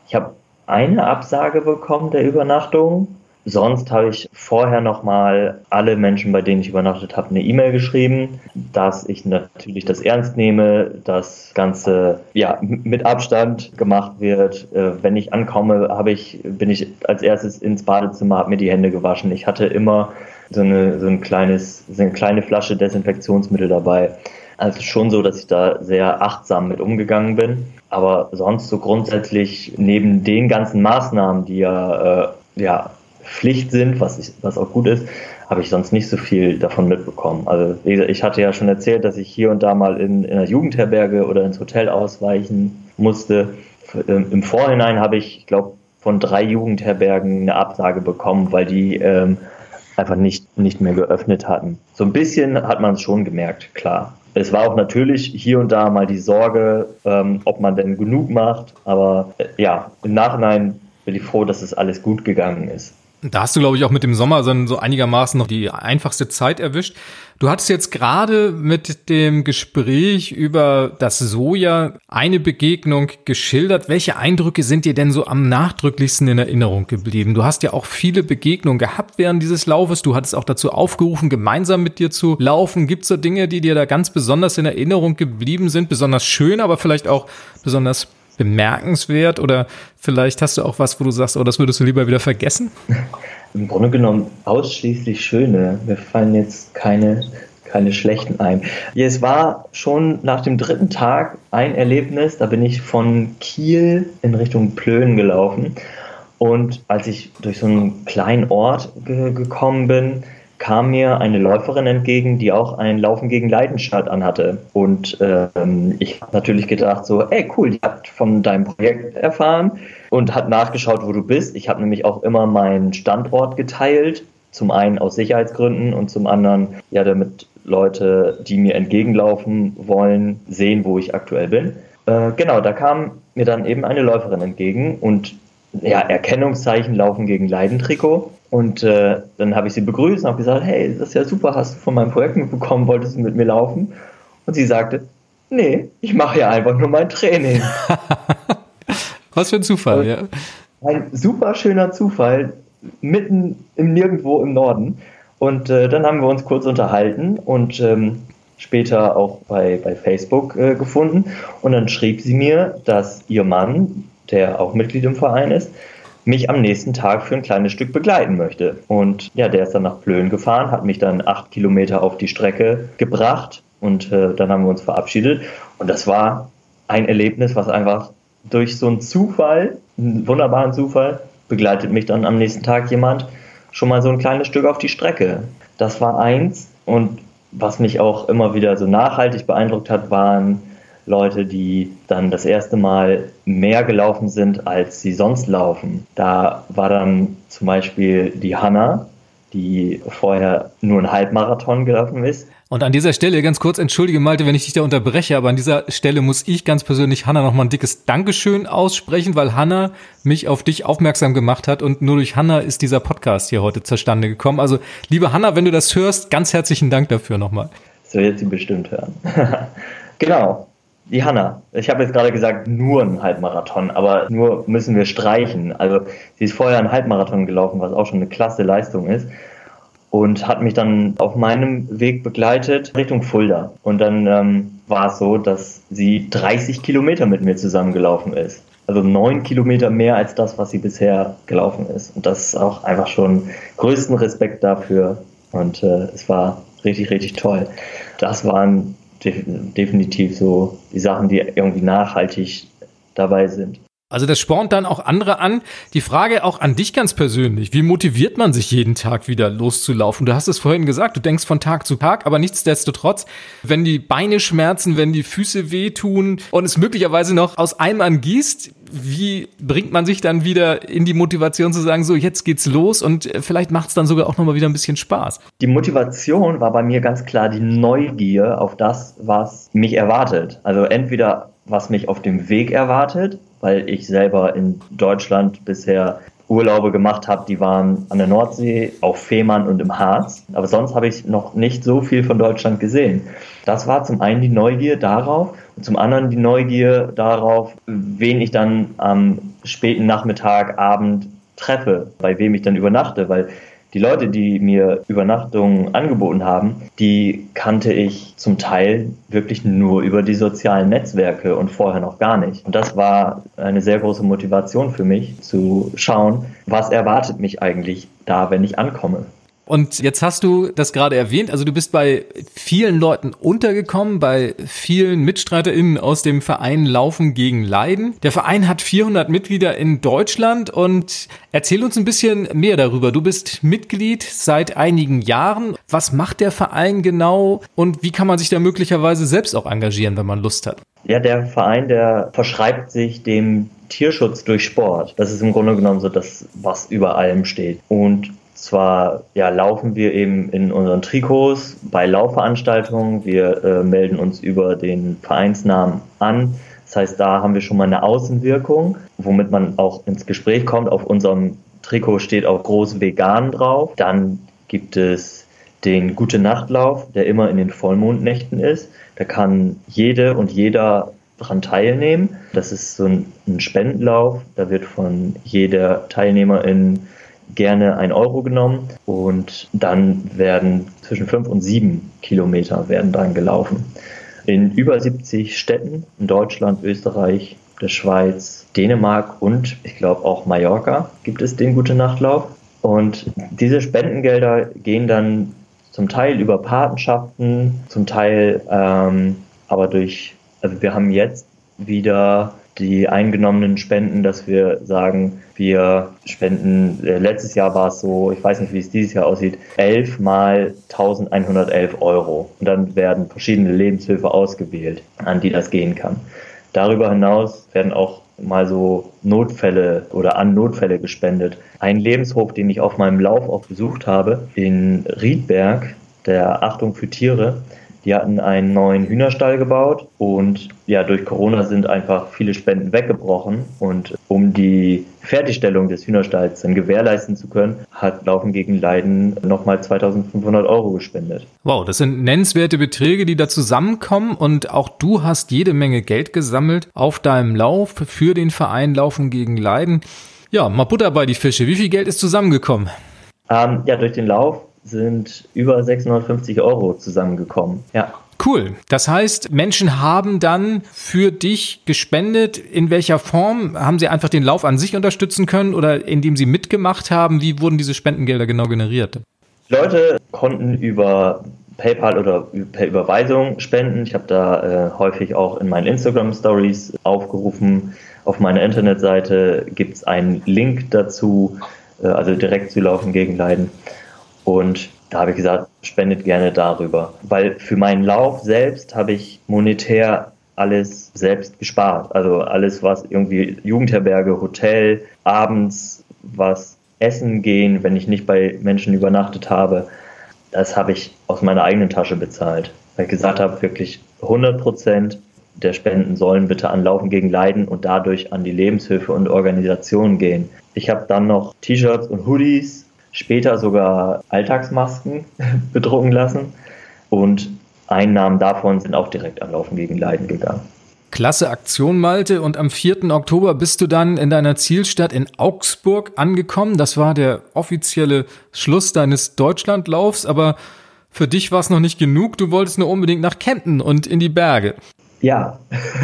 Ich habe eine Absage bekommen der Übernachtung Sonst habe ich vorher nochmal alle Menschen, bei denen ich übernachtet habe, eine E-Mail geschrieben, dass ich natürlich das ernst nehme, das Ganze ja mit Abstand gemacht wird. Äh, wenn ich ankomme, habe ich, bin ich als erstes ins Badezimmer, habe mir die Hände gewaschen. Ich hatte immer so eine, so ein kleines, so eine kleine Flasche Desinfektionsmittel dabei. Also schon so, dass ich da sehr achtsam mit umgegangen bin. Aber sonst so grundsätzlich neben den ganzen Maßnahmen, die ja, äh, ja Pflicht sind, was, ich, was auch gut ist, habe ich sonst nicht so viel davon mitbekommen. Also ich hatte ja schon erzählt, dass ich hier und da mal in, in einer Jugendherberge oder ins Hotel ausweichen musste. Ähm, Im Vorhinein habe ich, ich glaube, von drei Jugendherbergen eine Absage bekommen, weil die ähm, einfach nicht, nicht mehr geöffnet hatten. So ein bisschen hat man es schon gemerkt, klar. Es war auch natürlich hier und da mal die Sorge, ähm, ob man denn genug macht. Aber äh, ja, im Nachhinein bin ich froh, dass es alles gut gegangen ist. Da hast du, glaube ich, auch mit dem Sommer so einigermaßen noch die einfachste Zeit erwischt. Du hattest jetzt gerade mit dem Gespräch über das Soja eine Begegnung geschildert. Welche Eindrücke sind dir denn so am nachdrücklichsten in Erinnerung geblieben? Du hast ja auch viele Begegnungen gehabt während dieses Laufes. Du hattest auch dazu aufgerufen, gemeinsam mit dir zu laufen. Gibt es so Dinge, die dir da ganz besonders in Erinnerung geblieben sind? Besonders schön, aber vielleicht auch besonders bemerkenswert oder vielleicht hast du auch was, wo du sagst, oh, das würdest du lieber wieder vergessen? [LAUGHS] Im Grunde genommen ausschließlich schöne. Mir fallen jetzt keine keine schlechten ein. Es war schon nach dem dritten Tag ein Erlebnis, da bin ich von Kiel in Richtung Plön gelaufen. Und als ich durch so einen kleinen Ort ge gekommen bin, kam mir eine Läuferin entgegen, die auch ein Laufen gegen Leidenschaft anhatte. Und ähm, ich habe natürlich gedacht, so, ey, cool, die hat von deinem Projekt erfahren und hat nachgeschaut, wo du bist. Ich habe nämlich auch immer meinen Standort geteilt. Zum einen aus Sicherheitsgründen und zum anderen, ja, damit Leute, die mir entgegenlaufen wollen, sehen, wo ich aktuell bin. Äh, genau, da kam mir dann eben eine Läuferin entgegen und ja, Erkennungszeichen laufen gegen Leidentrikot. Und äh, dann habe ich sie begrüßt und habe gesagt, hey, das ist ja super, hast du von meinem Projekt mitbekommen, wolltest du mit mir laufen? Und sie sagte, nee, ich mache ja einfach nur mein Training. [LAUGHS] Was für ein Zufall, und ja. Ein super schöner Zufall, mitten im Nirgendwo im Norden. Und äh, dann haben wir uns kurz unterhalten und ähm, später auch bei, bei Facebook äh, gefunden. Und dann schrieb sie mir, dass ihr Mann, der auch Mitglied im Verein ist, mich am nächsten Tag für ein kleines Stück begleiten möchte. Und ja, der ist dann nach Plön gefahren, hat mich dann acht Kilometer auf die Strecke gebracht und äh, dann haben wir uns verabschiedet. Und das war ein Erlebnis, was einfach durch so einen Zufall, einen wunderbaren Zufall, begleitet mich dann am nächsten Tag jemand schon mal so ein kleines Stück auf die Strecke. Das war eins. Und was mich auch immer wieder so nachhaltig beeindruckt hat, waren Leute, die dann das erste Mal mehr gelaufen sind, als sie sonst laufen. Da war dann zum Beispiel die Hanna, die vorher nur einen Halbmarathon gelaufen ist. Und an dieser Stelle ganz kurz, entschuldige Malte, wenn ich dich da unterbreche, aber an dieser Stelle muss ich ganz persönlich Hanna nochmal ein dickes Dankeschön aussprechen, weil Hanna mich auf dich aufmerksam gemacht hat und nur durch Hanna ist dieser Podcast hier heute zustande gekommen. Also liebe Hanna, wenn du das hörst, ganz herzlichen Dank dafür nochmal. So wird sie bestimmt hören. [LAUGHS] genau. Die Hanna. Ich habe jetzt gerade gesagt, nur ein Halbmarathon, aber nur müssen wir streichen. Also sie ist vorher ein Halbmarathon gelaufen, was auch schon eine klasse Leistung ist. Und hat mich dann auf meinem Weg begleitet Richtung Fulda. Und dann ähm, war es so, dass sie 30 Kilometer mit mir zusammengelaufen ist. Also neun Kilometer mehr als das, was sie bisher gelaufen ist. Und das ist auch einfach schon größten Respekt dafür. Und äh, es war richtig, richtig toll. Das waren definitiv so die Sachen, die irgendwie nachhaltig dabei sind. Also das spornt dann auch andere an. Die Frage auch an dich ganz persönlich. Wie motiviert man sich jeden Tag wieder loszulaufen? Du hast es vorhin gesagt, du denkst von Tag zu Tag, aber nichtsdestotrotz, wenn die Beine schmerzen, wenn die Füße wehtun und es möglicherweise noch aus Eimern gießt, wie bringt man sich dann wieder in die Motivation zu sagen, so jetzt geht's los und äh, vielleicht macht es dann sogar auch nochmal wieder ein bisschen Spaß? Die Motivation war bei mir ganz klar die Neugier auf das, was mich erwartet. Also entweder was mich auf dem Weg erwartet, weil ich selber in Deutschland bisher Urlaube gemacht habe, die waren an der Nordsee, auf Fehmarn und im Harz. Aber sonst habe ich noch nicht so viel von Deutschland gesehen. Das war zum einen die Neugier darauf und zum anderen die Neugier darauf, wen ich dann am späten Nachmittag, Abend treffe, bei wem ich dann übernachte, weil die Leute, die mir Übernachtungen angeboten haben, die kannte ich zum Teil wirklich nur über die sozialen Netzwerke und vorher noch gar nicht. Und das war eine sehr große Motivation für mich, zu schauen, was erwartet mich eigentlich da, wenn ich ankomme. Und jetzt hast du das gerade erwähnt, also du bist bei vielen Leuten untergekommen, bei vielen MitstreiterInnen aus dem Verein Laufen gegen Leiden. Der Verein hat 400 Mitglieder in Deutschland und erzähl uns ein bisschen mehr darüber. Du bist Mitglied seit einigen Jahren. Was macht der Verein genau und wie kann man sich da möglicherweise selbst auch engagieren, wenn man Lust hat? Ja, der Verein, der verschreibt sich dem Tierschutz durch Sport. Das ist im Grunde genommen so das, was über allem steht. Und zwar ja, laufen wir eben in unseren Trikots bei Laufveranstaltungen. Wir äh, melden uns über den Vereinsnamen an. Das heißt, da haben wir schon mal eine Außenwirkung, womit man auch ins Gespräch kommt. Auf unserem Trikot steht auch groß vegan drauf. Dann gibt es den Gute Nachtlauf, der immer in den Vollmondnächten ist. Da kann jede und jeder dran teilnehmen. Das ist so ein, ein Spendenlauf. Da wird von jeder Teilnehmerin gerne ein Euro genommen und dann werden zwischen fünf und sieben Kilometer werden dann gelaufen. In über 70 Städten in Deutschland, Österreich, der Schweiz, Dänemark und ich glaube auch Mallorca gibt es den Gute Nachtlauf. Und diese Spendengelder gehen dann zum Teil über Patenschaften, zum Teil ähm, aber durch, also wir haben jetzt wieder die eingenommenen Spenden, dass wir sagen, wir spenden, äh, letztes Jahr war es so, ich weiß nicht, wie es dieses Jahr aussieht, 11 mal 1111 Euro. Und dann werden verschiedene Lebenshilfe ausgewählt, an die das gehen kann. Darüber hinaus werden auch mal so Notfälle oder an Notfälle gespendet. Ein Lebenshof, den ich auf meinem Lauf auch besucht habe, in Riedberg, der Achtung für Tiere, die hatten einen neuen Hühnerstall gebaut und ja, durch Corona sind einfach viele Spenden weggebrochen. Und um die Fertigstellung des Hühnerstalls dann gewährleisten zu können, hat Laufen gegen Leiden nochmal 2500 Euro gespendet. Wow, das sind nennenswerte Beträge, die da zusammenkommen. Und auch du hast jede Menge Geld gesammelt auf deinem Lauf für den Verein Laufen gegen Leiden. Ja, mal Butter bei die Fische. Wie viel Geld ist zusammengekommen? Ähm, ja, durch den Lauf sind über 650 Euro zusammengekommen. Ja. Cool. Das heißt, Menschen haben dann für dich gespendet. In welcher Form? Haben sie einfach den Lauf an sich unterstützen können oder indem sie mitgemacht haben? Wie wurden diese Spendengelder genau generiert? Leute konnten über PayPal oder per Überweisung spenden. Ich habe da äh, häufig auch in meinen Instagram Stories aufgerufen. Auf meiner Internetseite gibt es einen Link dazu, äh, also direkt zu Laufen gegen Leiden. Und da habe ich gesagt, spendet gerne darüber. Weil für meinen Lauf selbst habe ich monetär alles selbst gespart. Also alles, was irgendwie Jugendherberge, Hotel, abends was essen gehen, wenn ich nicht bei Menschen übernachtet habe, das habe ich aus meiner eigenen Tasche bezahlt. Weil ich gesagt habe, wirklich 100 Prozent der Spenden sollen bitte an Laufen gegen Leiden und dadurch an die Lebenshilfe und Organisationen gehen. Ich habe dann noch T-Shirts und Hoodies später sogar Alltagsmasken [LAUGHS] bedrucken lassen und Einnahmen davon sind auch direkt an Laufen gegen Leiden gegangen. Klasse Aktion, Malte. Und am 4. Oktober bist du dann in deiner Zielstadt in Augsburg angekommen. Das war der offizielle Schluss deines Deutschlandlaufs. Aber für dich war es noch nicht genug. Du wolltest nur unbedingt nach Kempten und in die Berge. Ja,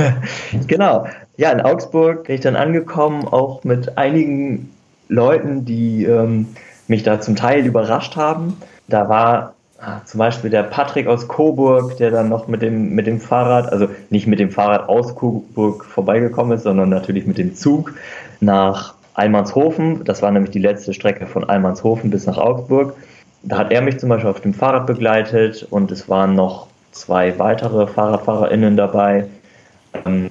[LAUGHS] genau. Ja, in Augsburg bin ich dann angekommen, auch mit einigen Leuten, die ähm, mich da zum Teil überrascht haben. Da war ah, zum Beispiel der Patrick aus Coburg, der dann noch mit dem, mit dem Fahrrad, also nicht mit dem Fahrrad aus Coburg vorbeigekommen ist, sondern natürlich mit dem Zug nach Almanshofen. Das war nämlich die letzte Strecke von Almanshofen bis nach Augsburg. Da hat er mich zum Beispiel auf dem Fahrrad begleitet und es waren noch zwei weitere FahrradfahrerInnen dabei. Ähm,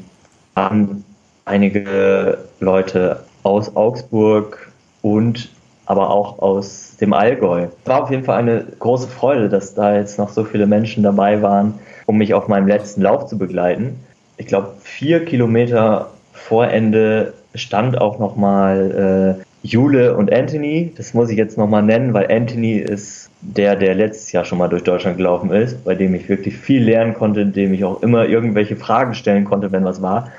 haben einige Leute aus Augsburg und aber auch aus dem Allgäu. War auf jeden Fall eine große Freude, dass da jetzt noch so viele Menschen dabei waren, um mich auf meinem letzten Lauf zu begleiten. Ich glaube, vier Kilometer vor Ende stand auch nochmal äh, Jule und Anthony. Das muss ich jetzt nochmal nennen, weil Anthony ist der, der letztes Jahr schon mal durch Deutschland gelaufen ist, bei dem ich wirklich viel lernen konnte, dem ich auch immer irgendwelche Fragen stellen konnte, wenn was war.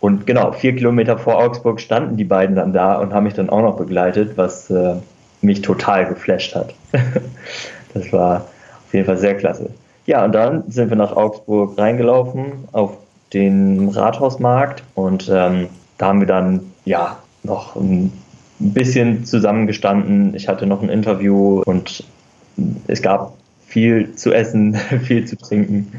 Und genau, vier Kilometer vor Augsburg standen die beiden dann da und haben mich dann auch noch begleitet, was äh, mich total geflasht hat. [LAUGHS] das war auf jeden Fall sehr klasse. Ja, und dann sind wir nach Augsburg reingelaufen auf den Rathausmarkt und ähm, da haben wir dann ja noch ein bisschen zusammengestanden. Ich hatte noch ein Interview und es gab viel zu essen, [LAUGHS] viel zu trinken,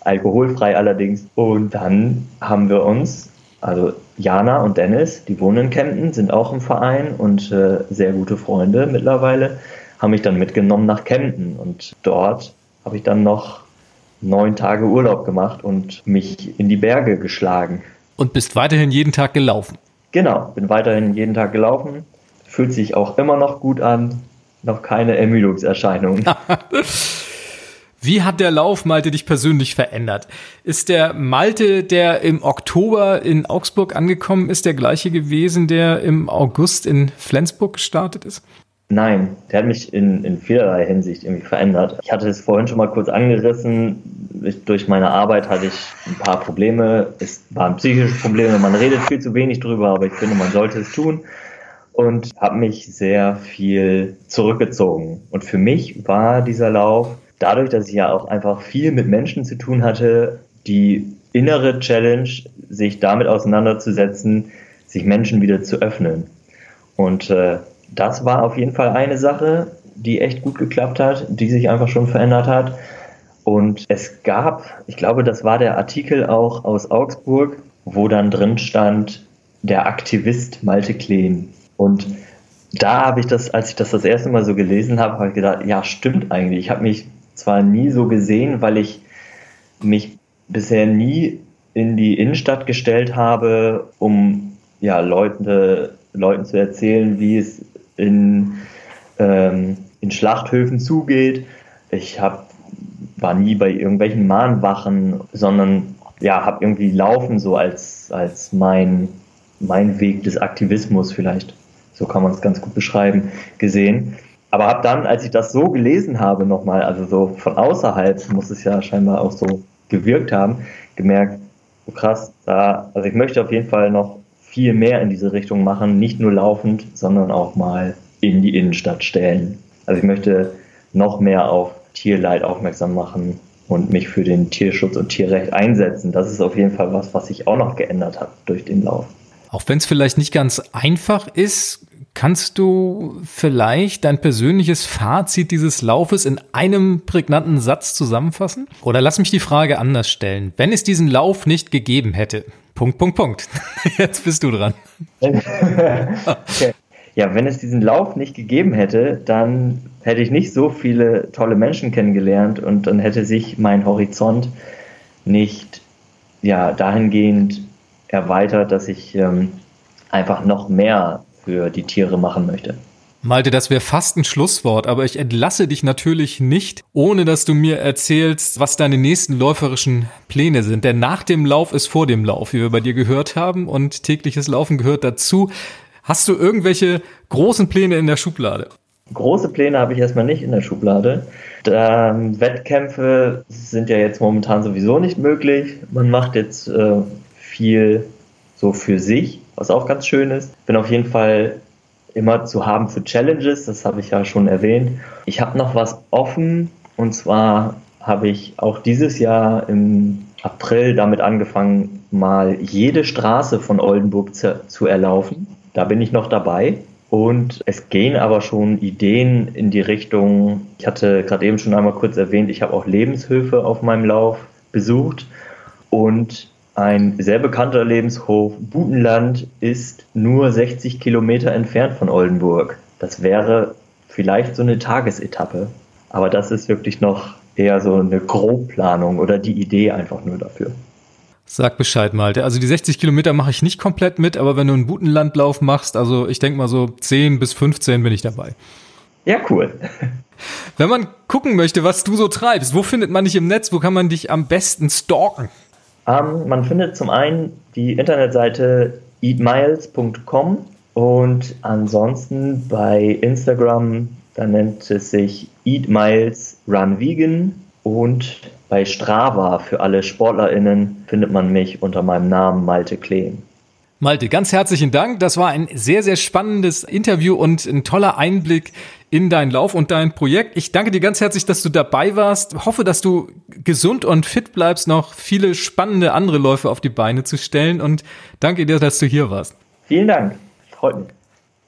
alkoholfrei allerdings. Und dann haben wir uns also Jana und Dennis, die wohnen in Kempten, sind auch im Verein und äh, sehr gute Freunde mittlerweile, haben mich dann mitgenommen nach Kempten und dort habe ich dann noch neun Tage Urlaub gemacht und mich in die Berge geschlagen. Und bist weiterhin jeden Tag gelaufen? Genau, bin weiterhin jeden Tag gelaufen. Fühlt sich auch immer noch gut an. Noch keine Ermüdungserscheinungen. [LAUGHS] Wie hat der Lauf Malte dich persönlich verändert? Ist der Malte, der im Oktober in Augsburg angekommen ist, der gleiche gewesen, der im August in Flensburg gestartet ist? Nein, der hat mich in, in vielerlei Hinsicht irgendwie verändert. Ich hatte es vorhin schon mal kurz angerissen. Ich, durch meine Arbeit hatte ich ein paar Probleme. Es waren psychische Probleme. Man redet viel zu wenig drüber, aber ich finde, man sollte es tun. Und habe mich sehr viel zurückgezogen. Und für mich war dieser Lauf dadurch, dass ich ja auch einfach viel mit Menschen zu tun hatte, die innere Challenge, sich damit auseinanderzusetzen, sich Menschen wieder zu öffnen. Und äh, das war auf jeden Fall eine Sache, die echt gut geklappt hat, die sich einfach schon verändert hat. Und es gab, ich glaube, das war der Artikel auch aus Augsburg, wo dann drin stand, der Aktivist Malte Kleen. Und da habe ich das, als ich das das erste Mal so gelesen habe, habe ich gedacht, ja, stimmt eigentlich. Ich habe mich zwar nie so gesehen, weil ich mich bisher nie in die Innenstadt gestellt habe, um ja, Leute, Leuten zu erzählen, wie es in, ähm, in Schlachthöfen zugeht. Ich hab, war nie bei irgendwelchen Mahnwachen, sondern ja, habe irgendwie Laufen so als, als mein, mein Weg des Aktivismus vielleicht, so kann man es ganz gut beschreiben, gesehen. Aber habe dann, als ich das so gelesen habe nochmal, also so von außerhalb muss es ja scheinbar auch so gewirkt haben, gemerkt, oh krass, da, also ich möchte auf jeden Fall noch viel mehr in diese Richtung machen, nicht nur laufend, sondern auch mal in die Innenstadt stellen. Also ich möchte noch mehr auf Tierleid aufmerksam machen und mich für den Tierschutz und Tierrecht einsetzen. Das ist auf jeden Fall was, was sich auch noch geändert hat durch den Lauf. Auch wenn es vielleicht nicht ganz einfach ist, kannst du vielleicht dein persönliches Fazit dieses Laufes in einem prägnanten Satz zusammenfassen? Oder lass mich die Frage anders stellen. Wenn es diesen Lauf nicht gegeben hätte, Punkt, Punkt, Punkt. [LAUGHS] Jetzt bist du dran. okay. Ja, wenn es diesen Lauf nicht gegeben hätte, dann hätte ich nicht so viele tolle Menschen kennengelernt und dann hätte sich mein Horizont nicht ja, dahingehend erweitert, dass ich ähm, einfach noch mehr für die Tiere machen möchte. Malte, das wäre fast ein Schlusswort, aber ich entlasse dich natürlich nicht, ohne dass du mir erzählst, was deine nächsten läuferischen Pläne sind. Denn nach dem Lauf ist vor dem Lauf, wie wir bei dir gehört haben, und tägliches Laufen gehört dazu. Hast du irgendwelche großen Pläne in der Schublade? Große Pläne habe ich erstmal nicht in der Schublade. Ähm, Wettkämpfe sind ja jetzt momentan sowieso nicht möglich. Man macht jetzt äh, viel so für sich, was auch ganz schön ist. Bin auf jeden Fall immer zu haben für Challenges, das habe ich ja schon erwähnt. Ich habe noch was offen und zwar habe ich auch dieses Jahr im April damit angefangen, mal jede Straße von Oldenburg zu, zu erlaufen. Da bin ich noch dabei. Und es gehen aber schon Ideen in die Richtung, ich hatte gerade eben schon einmal kurz erwähnt, ich habe auch Lebenshöfe auf meinem Lauf besucht. Und ein sehr bekannter Lebenshof Butenland ist nur 60 Kilometer entfernt von Oldenburg. Das wäre vielleicht so eine Tagesetappe, aber das ist wirklich noch eher so eine Grobplanung oder die Idee einfach nur dafür. Sag Bescheid, Malte. Also die 60 Kilometer mache ich nicht komplett mit, aber wenn du einen Butenlandlauf machst, also ich denke mal so 10 bis 15 bin ich dabei. Ja, cool. Wenn man gucken möchte, was du so treibst, wo findet man dich im Netz? Wo kann man dich am besten stalken? Ähm, man findet zum einen die Internetseite eatmiles.com und ansonsten bei Instagram, da nennt es sich Eat Miles Run Vegan und bei Strava für alle SportlerInnen findet man mich unter meinem Namen Malte Kleen. Malte, ganz herzlichen Dank. Das war ein sehr, sehr spannendes Interview und ein toller Einblick in deinen Lauf und dein Projekt. Ich danke dir ganz herzlich, dass du dabei warst. Hoffe, dass du gesund und fit bleibst, noch viele spannende andere Läufe auf die Beine zu stellen und danke dir, dass du hier warst. Vielen Dank. Freut mich.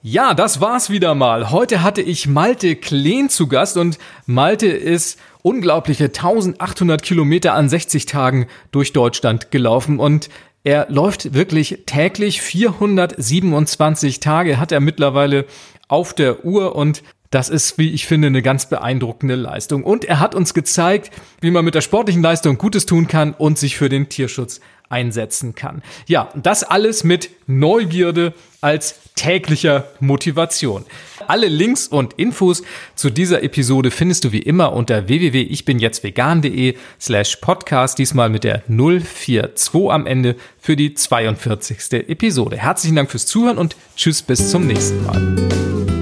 Ja, das war's wieder mal. Heute hatte ich Malte Kleen zu Gast und Malte ist unglaubliche 1800 Kilometer an 60 Tagen durch Deutschland gelaufen und er läuft wirklich täglich 427 Tage hat er mittlerweile auf der Uhr und das ist, wie ich finde, eine ganz beeindruckende Leistung. Und er hat uns gezeigt, wie man mit der sportlichen Leistung Gutes tun kann und sich für den Tierschutz einsetzen kann. Ja, das alles mit Neugierde als täglicher Motivation. Alle Links und Infos zu dieser Episode findest du wie immer unter www.ichbinjetztvegan.de slash podcast, diesmal mit der 042 am Ende für die 42. Episode. Herzlichen Dank fürs Zuhören und tschüss bis zum nächsten Mal.